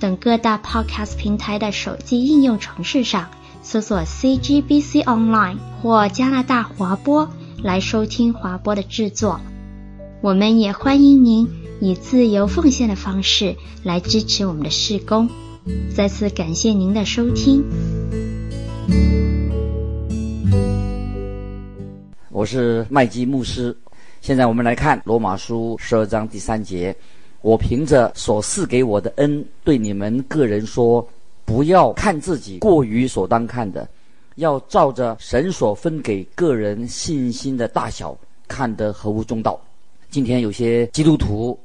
等各大 Podcast 平台的手机应用程式上搜索 CGBC Online 或加拿大华播来收听华播的制作。我们也欢迎您以自由奉献的方式来支持我们的事工。再次感谢您的收听。我是麦基牧师。现在我们来看罗马书十二章第三节。我凭着所赐给我的恩，对你们个人说：不要看自己过于所当看的，要照着神所分给个人信心的大小，看得合乎中道。今天有些基督徒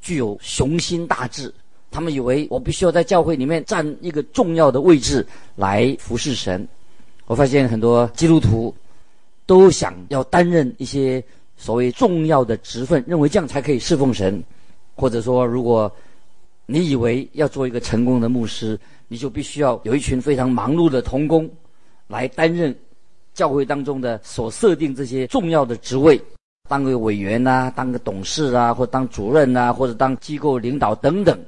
具有雄心大志，他们以为我必须要在教会里面占一个重要的位置来服侍神。我发现很多基督徒都想要担任一些所谓重要的职分，认为这样才可以侍奉神。或者说，如果你以为要做一个成功的牧师，你就必须要有一群非常忙碌的童工来担任教会当中的所设定这些重要的职位，当个委员啊，当个董事啊，或当主任啊，或者当机构领导等等，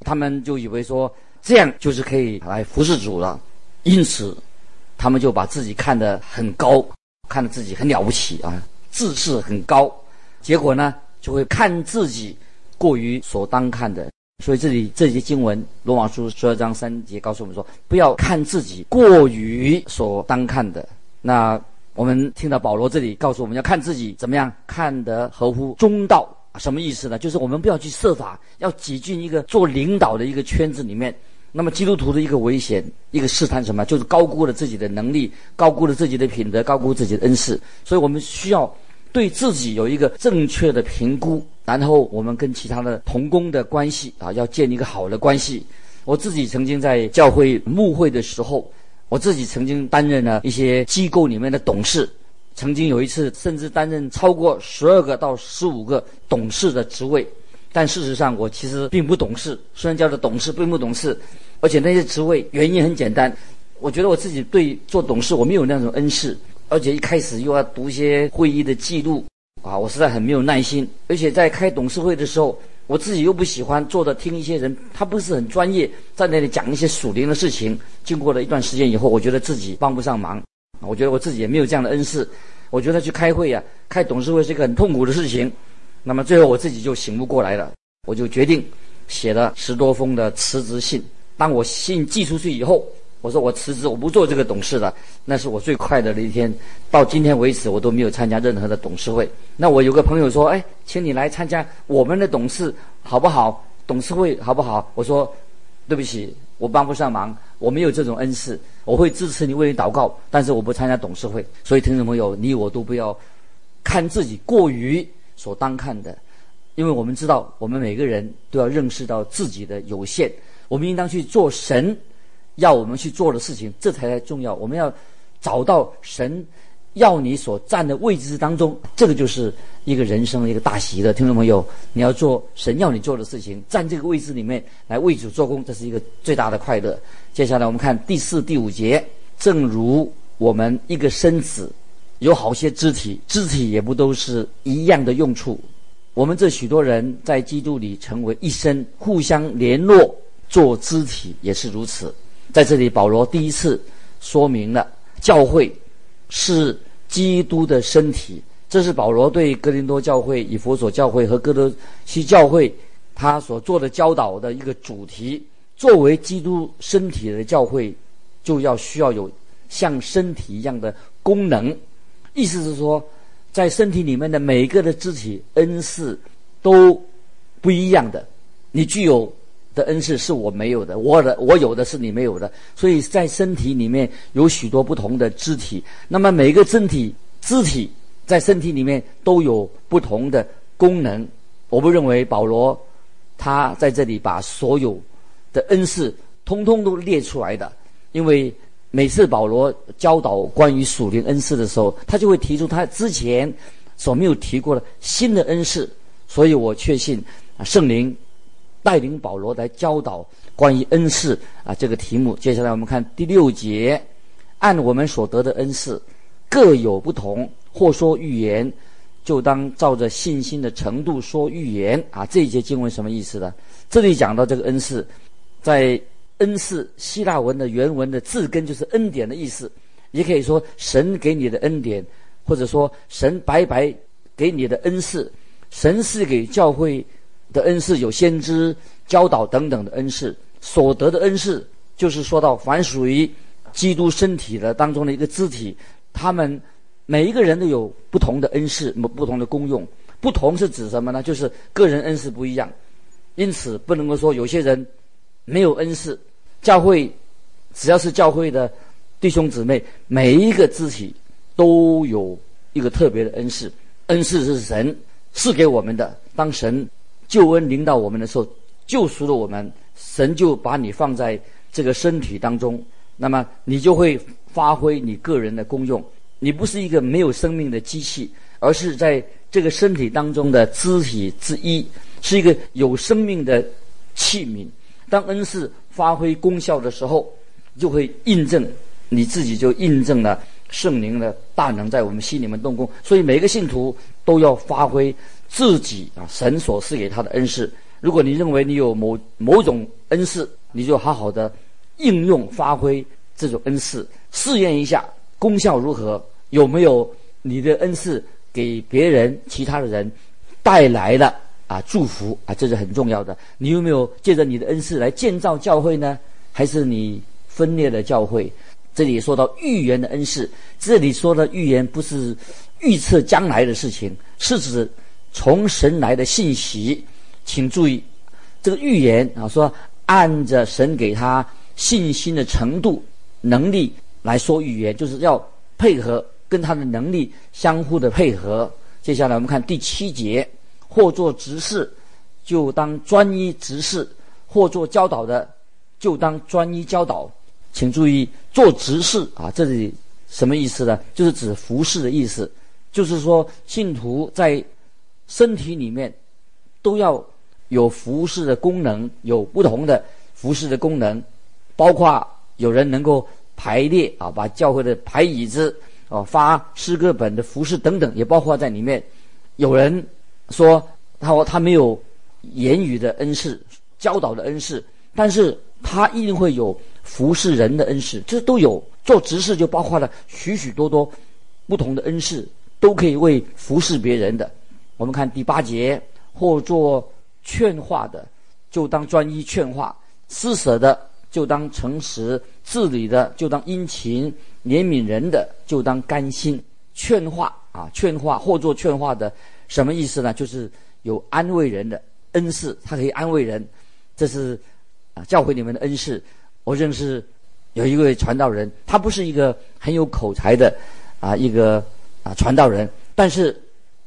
他们就以为说这样就是可以来服侍主了，因此他们就把自己看得很高，看得自己很了不起啊，自视很高，结果呢就会看自己。过于所当看的，所以这里这节经文，罗马书十二章三节告诉我们说，不要看自己过于所当看的。那我们听到保罗这里告诉我们要看自己怎么样看得合乎中道，什么意思呢？就是我们不要去设法要挤进一个做领导的一个圈子里面。那么基督徒的一个危险，一个试探什么？就是高估了自己的能力，高估了自己的品德，高估自己的恩赐。所以我们需要对自己有一个正确的评估。然后我们跟其他的同工的关系啊，要建立一个好的关系。我自己曾经在教会牧会的时候，我自己曾经担任了一些机构里面的董事，曾经有一次甚至担任超过十二个到十五个董事的职位。但事实上，我其实并不懂事，虽然叫做董事，并不懂事。而且那些职位原因很简单，我觉得我自己对做董事我没有那种恩赐，而且一开始又要读一些会议的记录。啊，我实在很没有耐心，而且在开董事会的时候，我自己又不喜欢坐着听一些人，他不是很专业，在那里讲一些属灵的事情。经过了一段时间以后，我觉得自己帮不上忙，我觉得我自己也没有这样的恩赐。我觉得去开会呀、开董事会是一个很痛苦的事情。那么最后我自己就醒悟过来了，我就决定写了十多封的辞职信。当我信寄出去以后，我说我辞职，我不做这个董事了。那是我最快乐的一天。到今天为止，我都没有参加任何的董事会。那我有个朋友说：“哎，请你来参加我们的董事好不好？董事会好不好？”我说：“对不起，我帮不上忙，我没有这种恩赐。我会支持你，为你祷告，但是我不参加董事会。所以，听众朋友，你我都不要看自己过于所当看的，因为我们知道，我们每个人都要认识到自己的有限，我们应当去做神。”要我们去做的事情，这才重要。我们要找到神要你所站的位置当中，这个就是一个人生的一个大喜乐。听众朋友，你要做神要你做的事情，站这个位置里面来为主做工，这是一个最大的快乐。接下来我们看第四、第五节，正如我们一个身子有好些肢体，肢体也不都是一样的用处。我们这许多人在基督里成为一身，互相联络，做肢体也是如此。在这里，保罗第一次说明了教会是基督的身体。这是保罗对哥林多教会、以弗所教会和哥德西教会他所做的教导的一个主题。作为基督身体的教会，就要需要有像身体一样的功能。意思是说，在身体里面的每一个的肢体恩赐都不一样的，你具有。的恩赐是我没有的，我的我有的是你没有的，所以在身体里面有许多不同的肢体。那么每个身体肢体在身体里面都有不同的功能。我不认为保罗他在这里把所有的恩赐通通都列出来的。因为每次保罗教导关于属灵恩赐的时候，他就会提出他之前所没有提过的新的恩赐。所以我确信啊，圣灵带领保罗来教导关于恩赐啊这个题目。接下来我们看第六节，按我们所得的恩赐各有不同，或说预言，就当照着信心的程度说预言啊。这一节经文什么意思呢？这里讲到这个恩赐，在。恩赐希腊文的原文的字根就是恩典的意思，也可以说神给你的恩典，或者说神白白给你的恩赐。神赐给教会的恩赐有先知、教导等等的恩赐，所得的恩赐就是说到凡属于基督身体的当中的一个肢体，他们每一个人都有不同的恩赐，不同的功用。不同是指什么呢？就是个人恩赐不一样，因此不能够说有些人。没有恩赐，教会只要是教会的弟兄姊妹，每一个肢体都有一个特别的恩赐。恩赐是神赐给我们的。当神救恩临到我们的时候，救赎了我们，神就把你放在这个身体当中，那么你就会发挥你个人的功用。你不是一个没有生命的机器，而是在这个身体当中的肢体之一，是一个有生命的器皿。当恩赐发挥功效的时候，就会印证你自己，就印证了圣灵的大能在我们心里面动工。所以每个信徒都要发挥自己啊神所赐给他的恩赐。如果你认为你有某某种恩赐，你就好好的应用发挥这种恩赐，试验一下功效如何，有没有你的恩赐给别人、其他的人带来了。啊，祝福啊，这是很重要的。你有没有借着你的恩赐来建造教会呢？还是你分裂了教会？这里说到预言的恩赐，这里说的预言不是预测将来的事情，是指从神来的信息。请注意，这个预言啊，说按着神给他信心的程度、能力来说预言，就是要配合跟他的能力相互的配合。接下来我们看第七节。或做执事，就当专一执事；或做教导的，就当专一教导。请注意，做执事啊，这里什么意思呢？就是指服侍的意思。就是说，信徒在身体里面都要有服侍的功能，有不同的服侍的功能，包括有人能够排列啊，把教会的排椅子啊，发诗歌本的服侍等等，也包括在里面。有人。说他说他没有言语的恩赐，教导的恩赐，但是他一定会有服侍人的恩赐，这都有。做执事就包括了许许多多不同的恩赐，都可以为服侍别人的。我们看第八节，或做劝化的，就当专一劝化；施舍的，就当诚实；治理的，就当殷勤；怜悯人的，就当甘心。劝化啊，劝化或做劝化的。什么意思呢？就是有安慰人的恩赐，他可以安慰人，这是啊教会里面的恩赐。我认识有一位传道人，他不是一个很有口才的啊一个啊传道人，但是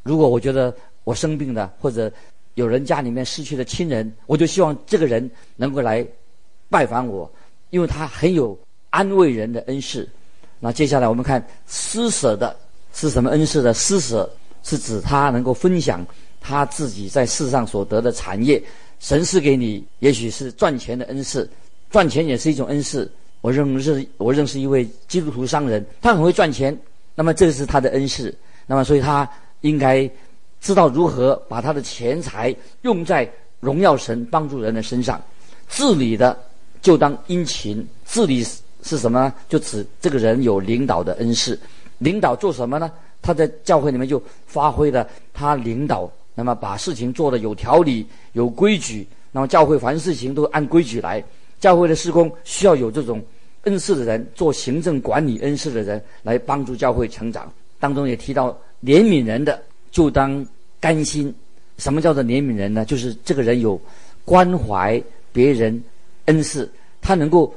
如果我觉得我生病了，或者有人家里面失去了亲人，我就希望这个人能够来拜访我，因为他很有安慰人的恩赐。那接下来我们看施舍的是什么恩赐的施舍？是指他能够分享他自己在世上所得的产业，神赐给你，也许是赚钱的恩赐，赚钱也是一种恩赐。我认识我认识一位基督徒商人，他很会赚钱，那么这是他的恩赐，那么所以他应该知道如何把他的钱财用在荣耀神、帮助人的身上。治理的就当殷勤，治理是什么呢？就指这个人有领导的恩赐，领导做什么呢？他在教会里面就发挥了他领导，那么把事情做得有条理、有规矩。那么教会凡事情都按规矩来。教会的施工需要有这种恩赐的人，做行政管理恩赐的人来帮助教会成长。当中也提到怜悯人的，就当甘心。什么叫做怜悯人呢？就是这个人有关怀别人恩赐，他能够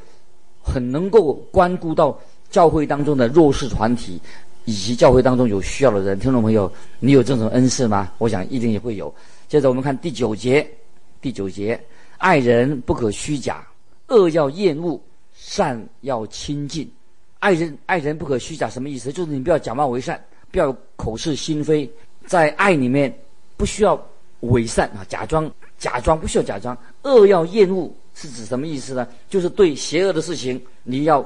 很能够关顾到教会当中的弱势团体。以及教会当中有需要的人，听众朋友，你有这种恩赐吗？我想一定也会有。接着我们看第九节，第九节，爱人不可虚假，恶要厌恶，善要亲近。爱人爱人不可虚假，什么意思？就是你不要假冒为善，不要口是心非，在爱里面不需要伪善啊，假装假装不需要假装。恶要厌恶是指什么意思呢？就是对邪恶的事情你要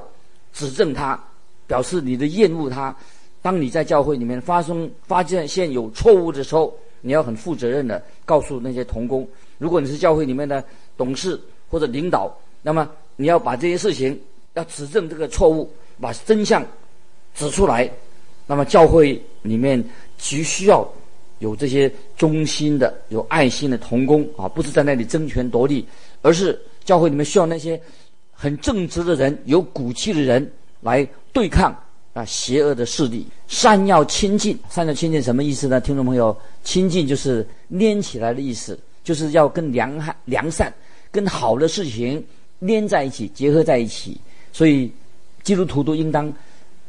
指正他，表示你的厌恶他。当你在教会里面发生发现现有错误的时候，你要很负责任的告诉那些同工。如果你是教会里面的董事或者领导，那么你要把这些事情要指正这个错误。把真相指出来，那么教会里面急需要有这些忠心的、有爱心的童工啊，不是在那里争权夺利，而是教会里面需要那些很正直的人、有骨气的人来对抗啊邪恶的势力。善要亲近，善要亲近什么意思呢？听众朋友，亲近就是粘起来的意思，就是要跟良善、良善、跟好的事情粘在一起、结合在一起，所以。基督徒都应当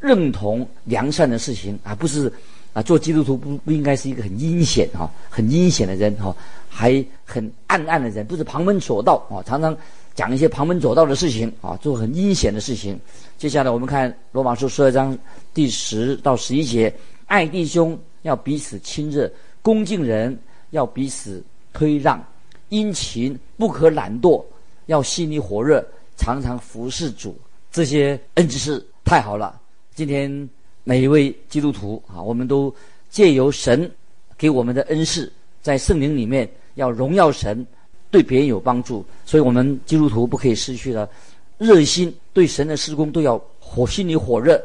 认同良善的事情，而不是啊，做基督徒不不应该是一个很阴险哈、很阴险的人哈，还很暗暗的人，不是旁门左道啊，常常讲一些旁门左道的事情啊，做很阴险的事情。接下来我们看罗马书十二章第十到十一节：爱弟兄要彼此亲热，恭敬人要彼此推让，殷勤不可懒惰，要心里火热，常常服侍主。这些恩赐太好了。今天每一位基督徒啊，我们都借由神给我们的恩赐，在圣灵里面要荣耀神，对别人有帮助。所以，我们基督徒不可以失去了热心，对神的施工都要火，心里火热。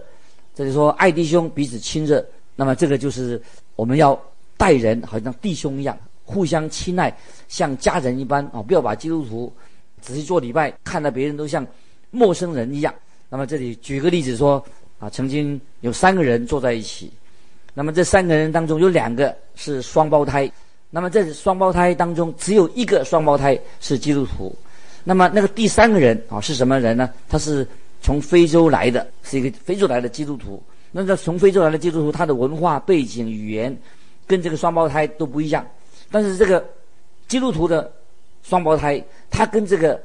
这里说爱弟兄彼此亲热，那么这个就是我们要待人好像弟兄一样，互相亲爱，像家人一般啊！不要把基督徒只是做礼拜，看到别人都像。陌生人一样。那么这里举个例子说，啊，曾经有三个人坐在一起，那么这三个人当中有两个是双胞胎，那么这双胞胎当中只有一个双胞胎是基督徒，那么那个第三个人啊是什么人呢？他是从非洲来的，是一个非洲来的基督徒。那这从非洲来的基督徒，他的文化背景、语言跟这个双胞胎都不一样，但是这个基督徒的双胞胎，他跟这个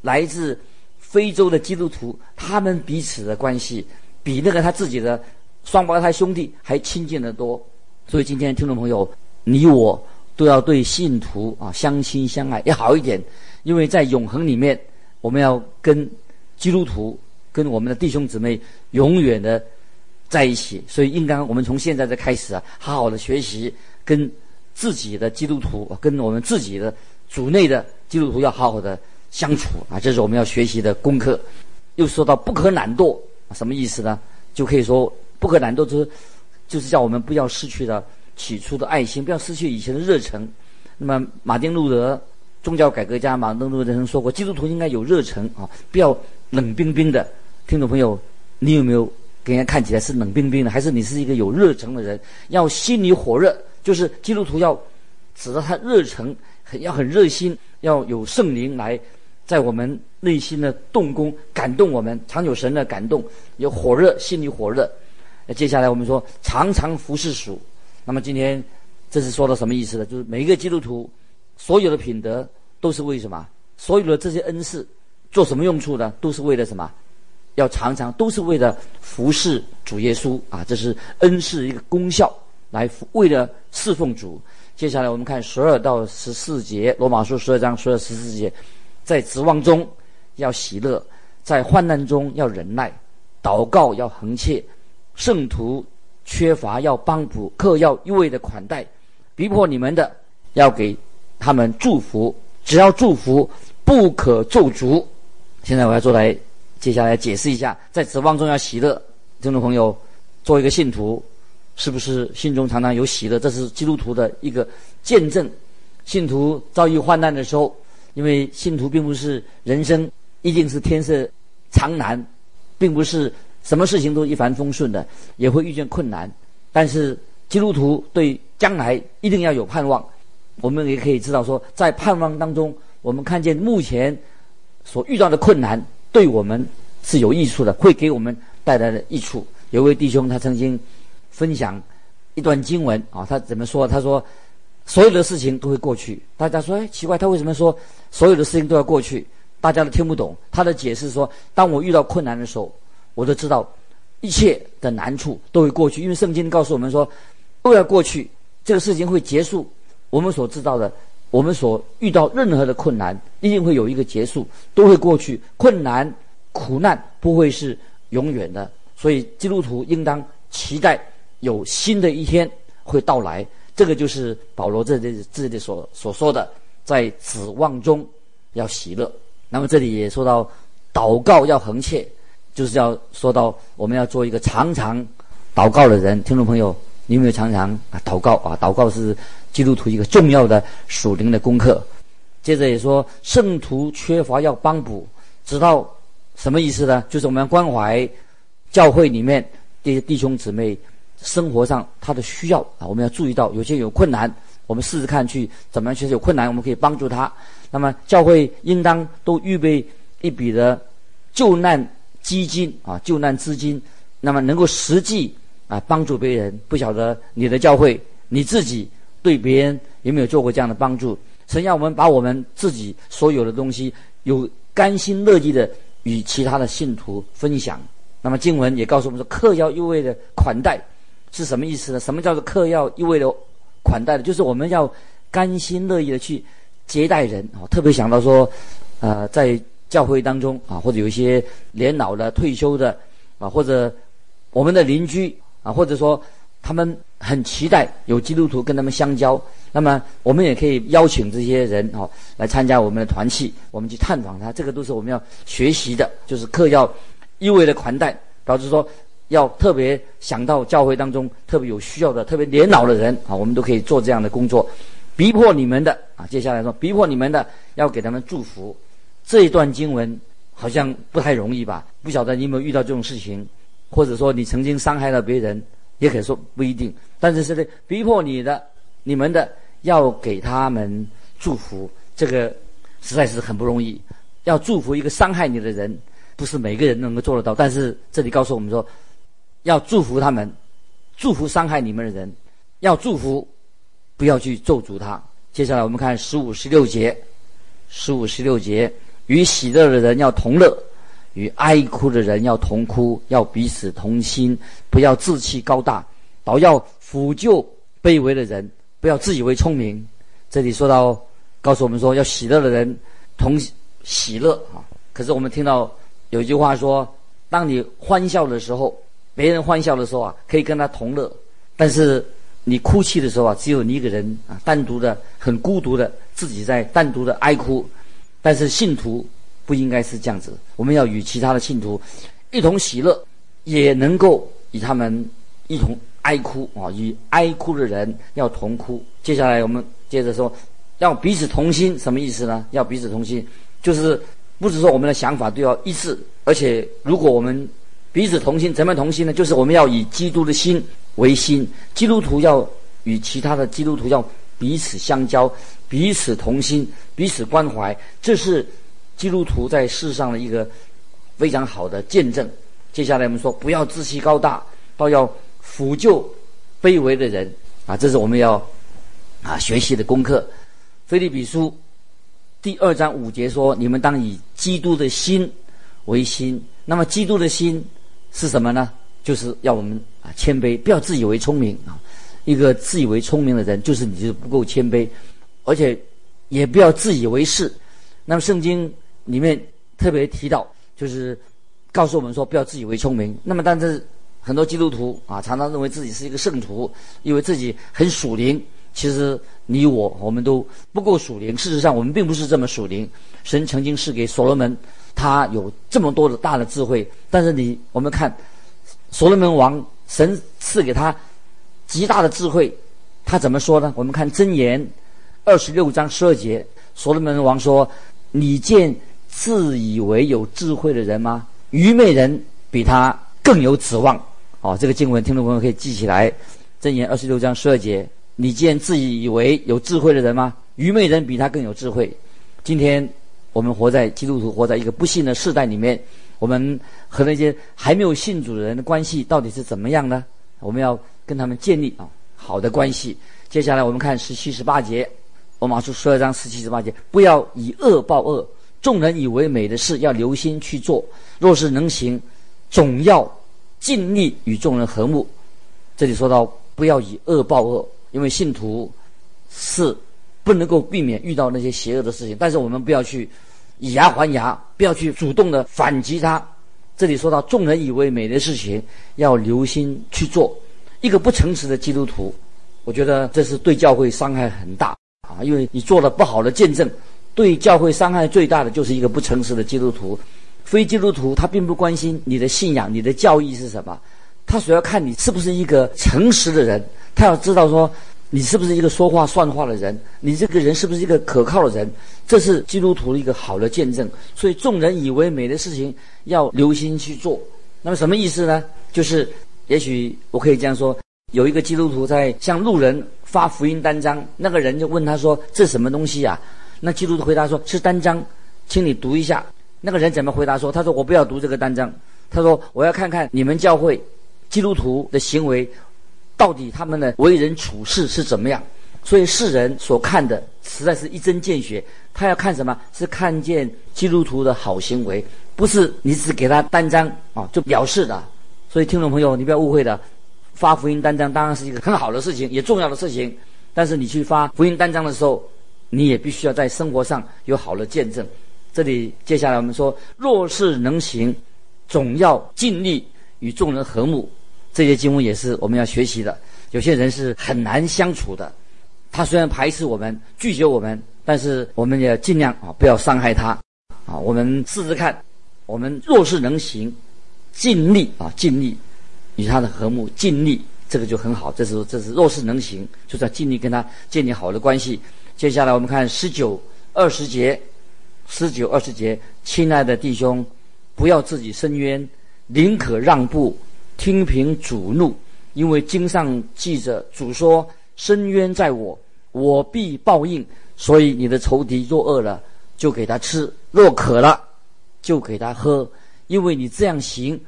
来自非洲的基督徒，他们彼此的关系比那个他自己的双胞胎兄弟还亲近得多。所以今天听众朋友，你我都要对信徒啊相亲相爱要好一点，因为在永恒里面，我们要跟基督徒、跟我们的弟兄姊妹永远的在一起。所以应当我们从现在的开始啊，好好的学习跟自己的基督徒，跟我们自己的主内的基督徒要好好的。相处啊，这是我们要学习的功课。又说到不可懒惰，什么意思呢？就可以说不可懒惰，就是就是叫我们不要失去了起初的爱心，不要失去以前的热忱。那么马丁路德宗教改革家马丁路德曾说过，基督徒应该有热忱啊，不要冷冰冰的。听众朋友，你有没有给人家看起来是冷冰冰的，还是你是一个有热忱的人？要心里火热，就是基督徒要指着他热忱，很要很热心，要有圣灵来。在我们内心的动工，感动我们，常有神的感动，有火热，心里火热。那接下来我们说常常服侍主。那么今天这是说的什么意思呢？就是每一个基督徒所有的品德都是为什么？所有的这些恩赐做什么用处呢？都是为了什么？要常常都是为了服侍主耶稣啊！这是恩赐一个功效，来为了侍奉主。接下来我们看十二到十四节，罗马书十二章十二十四节。在指望中要喜乐，在患难中要忍耐，祷告要恒切，圣徒缺乏要帮补，客要一味的款待，逼迫你们的要给他们祝福，只要祝福，不可咒诅。现在我要做来，接下来解释一下，在指望中要喜乐。听众朋友，做一个信徒，是不是心中常常有喜乐？这是基督徒的一个见证。信徒遭遇患难的时候。因为信徒并不是人生一定是天色长难，并不是什么事情都一帆风顺的，也会遇见困难。但是基督徒对将来一定要有盼望。我们也可以知道说，在盼望当中，我们看见目前所遇到的困难对我们是有益处的，会给我们带来的益处。有位弟兄他曾经分享一段经文啊，他怎么说？他说。所有的事情都会过去。大家说：“哎，奇怪，他为什么说所有的事情都要过去？”大家都听不懂。他的解释说：当我遇到困难的时候，我都知道一切的难处都会过去，因为圣经告诉我们说，都要过去，这个事情会结束。我们所知道的，我们所遇到任何的困难，一定会有一个结束，都会过去。困难、苦难不会是永远的，所以基督徒应当期待有新的一天会到来。这个就是保罗这里这里所所说的，在指望中要喜乐。那么这里也说到祷告要恒切，就是要说到我们要做一个常常祷告的人。听众朋友，你有没有常常啊祷告啊？祷告是基督徒一个重要的属灵的功课。接着也说，圣徒缺乏要帮补，知道什么意思呢？就是我们要关怀教会里面这些弟兄姊妹。生活上他的需要啊，我们要注意到，有些有困难，我们试试看去怎么样。其实有困难，我们可以帮助他。那么教会应当都预备一笔的救难基金啊，救难资金，那么能够实际啊帮助别人。不晓得你的教会你自己对别人有没有做过这样的帮助？神要我们把我们自己所有的东西，有甘心乐意的与其他的信徒分享。那么经文也告诉我们说，客要优惠的款待。是什么意思呢？什么叫做客要一味的款待的？就是我们要甘心乐意的去接待人啊。特别想到说，呃，在教会当中啊，或者有一些年老的、退休的啊，或者我们的邻居啊，或者说他们很期待有基督徒跟他们相交，那么我们也可以邀请这些人啊来参加我们的团契，我们去探访他。这个都是我们要学习的，就是客要一味的款待，导致说。要特别想到教会当中特别有需要的、特别年老的人啊，我们都可以做这样的工作。逼迫你们的啊，接下来说逼迫你们的，要给他们祝福。这一段经文好像不太容易吧？不晓得你有没有遇到这种事情，或者说你曾经伤害了别人，也可以说不一定。但是是的，逼迫你的、你们的，要给他们祝福，这个实在是很不容易。要祝福一个伤害你的人，不是每个人能够做得到。但是这里告诉我们说。要祝福他们，祝福伤害你们的人，要祝福，不要去咒诅他。接下来我们看十五、十六节，十五、十六节，与喜乐的人要同乐，与哀哭的人要同哭，要彼此同心，不要自欺高大，倒要俯就卑微的人，不要自以为聪明。这里说到，告诉我们说，要喜乐的人同喜乐啊。可是我们听到有一句话说，当你欢笑的时候。别人欢笑的时候啊，可以跟他同乐；但是你哭泣的时候啊，只有你一个人啊，单独的、很孤独的，自己在单独的哀哭。但是信徒不应该是这样子，我们要与其他的信徒一同喜乐，也能够与他们一同哀哭啊，与哀哭的人要同哭。接下来我们接着说，要彼此同心，什么意思呢？要彼此同心，就是不是说我们的想法都要一致，而且如果我们彼此同心，怎么同心呢？就是我们要以基督的心为心，基督徒要与其他的基督徒要彼此相交，彼此同心，彼此关怀，这是基督徒在世上的一个非常好的见证。接下来我们说，不要自欺高大，倒要俯就卑微的人啊，这是我们要啊学习的功课。腓利比书第二章五节说：“你们当以基督的心为心。”那么，基督的心。是什么呢？就是要我们啊谦卑，不要自以为聪明啊。一个自以为聪明的人，就是你就是不够谦卑，而且也不要自以为是。那么圣经里面特别提到，就是告诉我们说不要自以为聪明。那么但是很多基督徒啊，常常认为自己是一个圣徒，以为自己很属灵。其实你我我们都不够属灵。事实上，我们并不是这么属灵。神曾经是给所罗门。他有这么多的大的智慧，但是你我们看所罗门王，神赐给他极大的智慧，他怎么说呢？我们看箴言二十六章十二节，所罗门王说：“你见自以为有智慧的人吗？愚昧人比他更有指望。”哦，这个经文听众朋友可以记起来。箴言二十六章十二节：“你见自以为有智慧的人吗？愚昧人比他更有智慧。”今天。我们活在基督徒活在一个不幸的世代里面，我们和那些还没有信主的人的关系到底是怎么样呢？我们要跟他们建立啊好的关系。接下来我们看十七、十八节，我马上十二章十七、十八节，不要以恶报恶，众人以为美的事，要留心去做；若是能行，总要尽力与众人和睦。这里说到不要以恶报恶，因为信徒是不能够避免遇到那些邪恶的事情，但是我们不要去以牙还牙，不要去主动的反击他。这里说到众人以为美的事情，要留心去做。一个不诚实的基督徒，我觉得这是对教会伤害很大啊，因为你做了不好的见证。对教会伤害最大的就是一个不诚实的基督徒，非基督徒他并不关心你的信仰、你的教义是什么，他主要看你是不是一个诚实的人，他要知道说你是不是一个说话算话的人，你这个人是不是一个可靠的人，这是基督徒的一个好的见证。所以众人以为美的事情要留心去做。那么什么意思呢？就是也许我可以这样说：有一个基督徒在向路人发福音单张，那个人就问他说：“这什么东西呀？”那基督徒回答说：“是单张，请你读一下。”那个人怎么回答说：“他说我不要读这个单张，他说我要看看你们教会基督徒的行为，到底他们的为人处事是怎么样。所以世人所看的实在是一针见血。他要看什么？是看见基督徒的好行为，不是你只给他单张啊就表示的。所以听众朋友，你不要误会的，发福音单张当然是一个很好的事情，也重要的事情。但是你去发福音单张的时候，你也必须要在生活上有好的见证。这里接下来我们说，若是能行，总要尽力与众人和睦。这些经文也是我们要学习的。有些人是很难相处的，他虽然排斥我们、拒绝我们，但是我们也尽量啊不要伤害他啊。我们试试看，我们若是能行，尽力啊尽力与他的和睦，尽力这个就很好。这是这是若是能行，就是要尽力跟他建立好的关系。接下来我们看十九、二十节，十九、二十节，亲爱的弟兄，不要自己伸冤，宁可让步，听凭主怒，因为经上记着，主说：“伸冤在我，我必报应。”所以你的仇敌若饿了，就给他吃；若渴了，就给他喝。因为你这样行，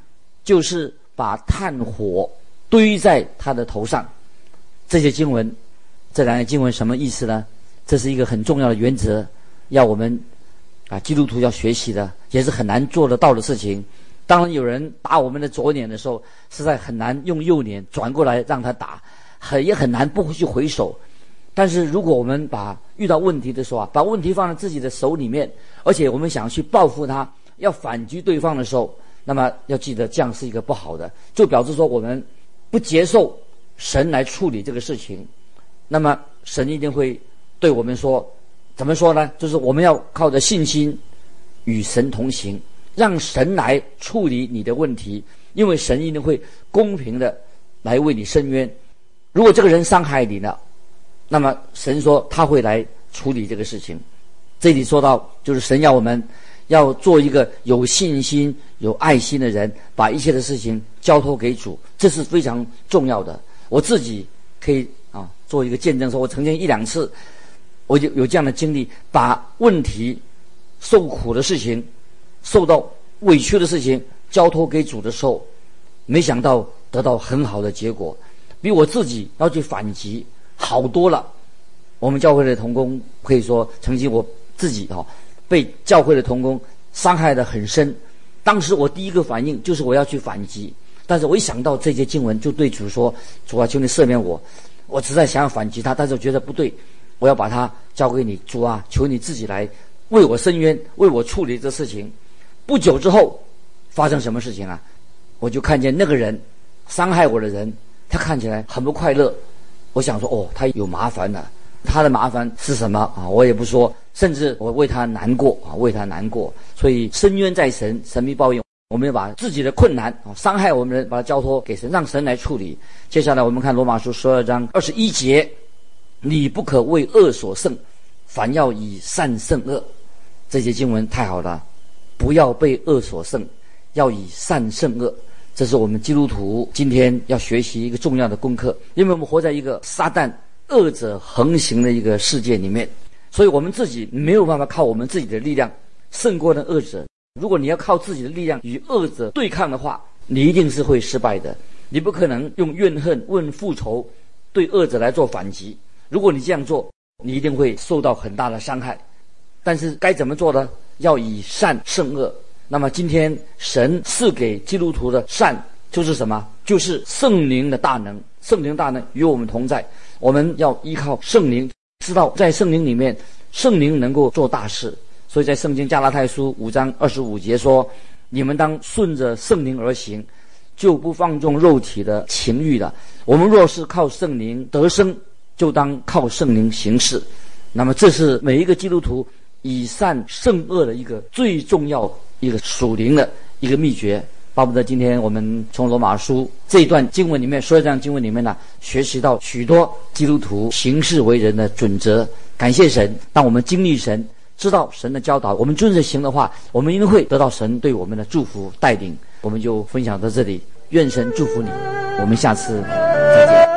就是把炭火堆在他的头上。这些经文，这两个经文什么意思呢？这是一个很重要的原则，要我们啊基督徒要学习的，也是很难做得到的事情。当有人打我们的左脸的时候，实在很难用右脸转过来让他打，很也很难不去回手。但是如果我们把遇到问题的时候啊，把问题放在自己的手里面，而且我们想去报复他，要反击对方的时候，那么要记得这样是一个不好的，就表示说我们不接受神来处理这个事情，那么神一定会。对我们说，怎么说呢？就是我们要靠着信心与神同行，让神来处理你的问题，因为神一定会公平的来为你伸冤。如果这个人伤害你了，那么神说他会来处理这个事情。这里说到，就是神要我们要做一个有信心、有爱心的人，把一切的事情交托给主，这是非常重要的。我自己可以啊做一个见证，说我曾经一两次。我就有这样的经历，把问题、受苦的事情、受到委屈的事情交托给主的时候，没想到得到很好的结果，比我自己要去反击好多了。我们教会的同工可以说，曾经我自己啊被教会的同工伤害得很深。当时我第一个反应就是我要去反击，但是我一想到这些经文，就对主说：“主啊，求你赦免我。”我实在想要反击他，但是我觉得不对。我要把他交给你，主啊，求你自己来为我伸冤，为我处理这事情。不久之后，发生什么事情啊？我就看见那个人伤害我的人，他看起来很不快乐。我想说，哦，他有麻烦了。他的麻烦是什么啊？我也不说，甚至我为他难过啊，为他难过。所以伸冤在神，神必报应。我们要把自己的困难啊，伤害我们的人，把它交托给神，让神来处理。接下来我们看罗马书十二章二十一节。你不可为恶所胜，凡要以善胜恶。这些经文太好了，不要被恶所胜，要以善胜恶。这是我们基督徒今天要学习一个重要的功课，因为我们活在一个撒旦恶者横行的一个世界里面，所以我们自己没有办法靠我们自己的力量胜过那恶者。如果你要靠自己的力量与恶者对抗的话，你一定是会失败的。你不可能用怨恨、问复仇对恶者来做反击。如果你这样做，你一定会受到很大的伤害。但是该怎么做呢？要以善胜恶。那么今天神赐给基督徒的善就是什么？就是圣灵的大能，圣灵大能与我们同在。我们要依靠圣灵，知道在圣灵里面，圣灵能够做大事。所以在圣经加拉太书五章二十五节说：“你们当顺着圣灵而行，就不放纵肉体的情欲了。我们若是靠圣灵得生，就当靠圣灵行事。”那么这是每一个基督徒以善胜恶的一个最重要。一个属灵的一个秘诀，巴不得今天我们从罗马书这一段经文里面，说这样经文里面呢，学习到许多基督徒行事为人的准则。感谢神，当我们经历神，知道神的教导，我们遵着行的话，我们一定会得到神对我们的祝福带领。我们就分享到这里，愿神祝福你，我们下次再见。